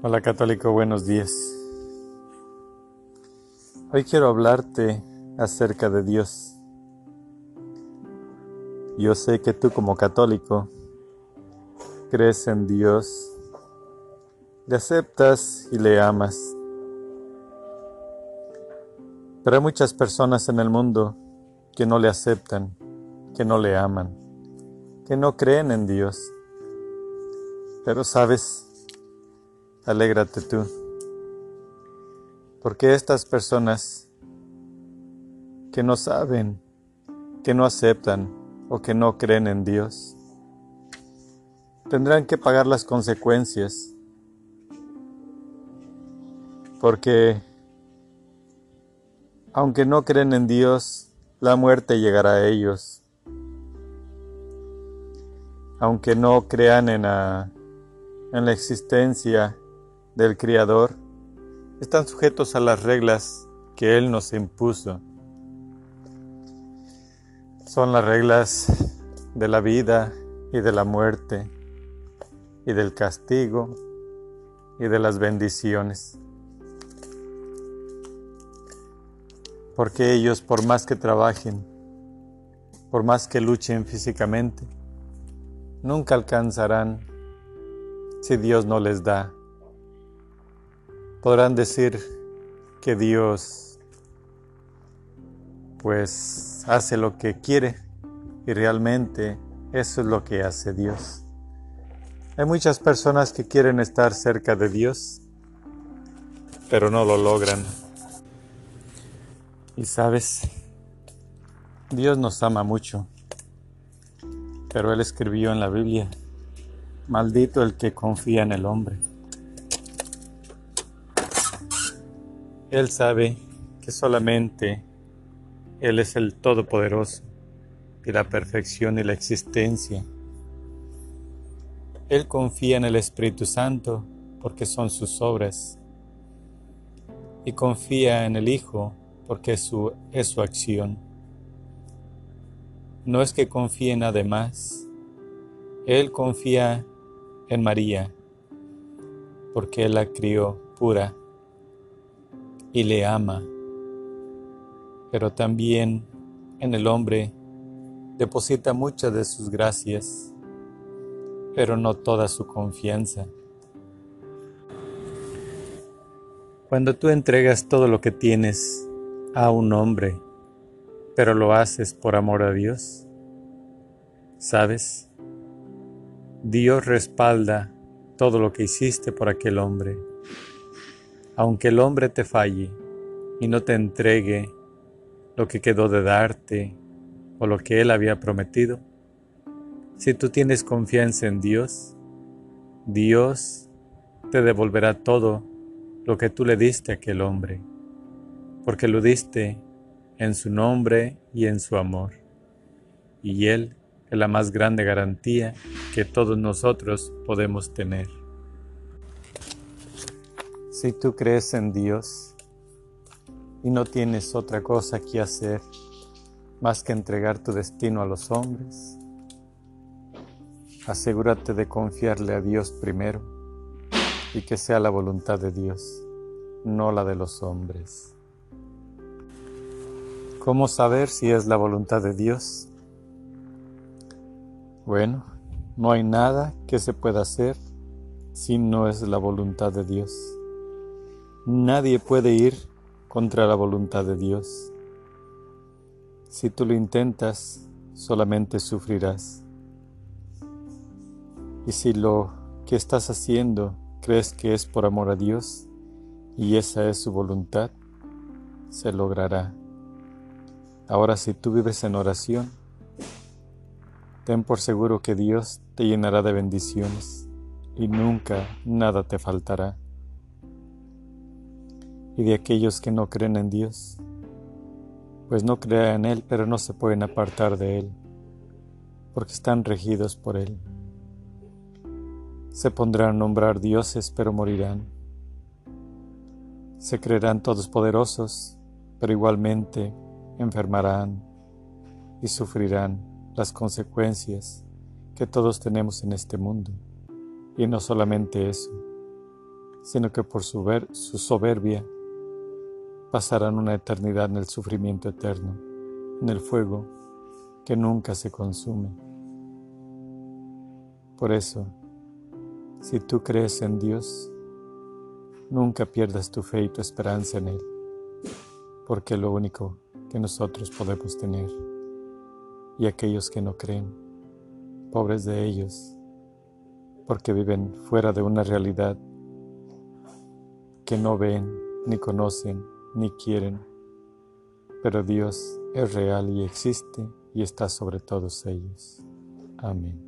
Hola católico, buenos días. Hoy quiero hablarte acerca de Dios. Yo sé que tú como católico crees en Dios, le aceptas y le amas. Pero hay muchas personas en el mundo que no le aceptan, que no le aman, que no creen en Dios. Pero sabes, alégrate tú. Porque estas personas que no saben, que no aceptan o que no creen en Dios, tendrán que pagar las consecuencias. Porque aunque no creen en Dios, la muerte llegará a ellos. Aunque no crean en la, en la existencia del Criador están sujetos a las reglas que Él nos impuso. Son las reglas de la vida y de la muerte y del castigo y de las bendiciones. Porque ellos, por más que trabajen, por más que luchen físicamente, nunca alcanzarán si Dios no les da podrán decir que Dios pues hace lo que quiere y realmente eso es lo que hace Dios. Hay muchas personas que quieren estar cerca de Dios, pero no lo logran. Y sabes, Dios nos ama mucho, pero Él escribió en la Biblia, maldito el que confía en el hombre. Él sabe que solamente Él es el Todopoderoso y la perfección y la existencia. Él confía en el Espíritu Santo porque son sus obras y confía en el Hijo porque es su, es su acción. No es que confíe en nada más, Él confía en María porque Él la crió pura y le ama, pero también en el hombre deposita muchas de sus gracias, pero no toda su confianza. Cuando tú entregas todo lo que tienes a un hombre, pero lo haces por amor a Dios, ¿sabes? Dios respalda todo lo que hiciste por aquel hombre aunque el hombre te falle y no te entregue lo que quedó de darte o lo que él había prometido, si tú tienes confianza en Dios, Dios te devolverá todo lo que tú le diste a aquel hombre, porque lo diste en su nombre y en su amor. Y Él es la más grande garantía que todos nosotros podemos tener. Si tú crees en Dios y no tienes otra cosa que hacer más que entregar tu destino a los hombres, asegúrate de confiarle a Dios primero y que sea la voluntad de Dios, no la de los hombres. ¿Cómo saber si es la voluntad de Dios? Bueno, no hay nada que se pueda hacer si no es la voluntad de Dios. Nadie puede ir contra la voluntad de Dios. Si tú lo intentas, solamente sufrirás. Y si lo que estás haciendo crees que es por amor a Dios y esa es su voluntad, se logrará. Ahora si tú vives en oración, ten por seguro que Dios te llenará de bendiciones y nunca nada te faltará y de aquellos que no creen en Dios, pues no crean en Él, pero no se pueden apartar de Él, porque están regidos por Él. Se pondrán a nombrar dioses, pero morirán. Se creerán todos poderosos, pero igualmente enfermarán y sufrirán las consecuencias que todos tenemos en este mundo. Y no solamente eso, sino que por su, su soberbia pasarán una eternidad en el sufrimiento eterno, en el fuego que nunca se consume. Por eso, si tú crees en Dios, nunca pierdas tu fe y tu esperanza en Él, porque es lo único que nosotros podemos tener. Y aquellos que no creen, pobres de ellos, porque viven fuera de una realidad que no ven, ni conocen, ni quieren, pero Dios es real y existe y está sobre todos ellos. Amén.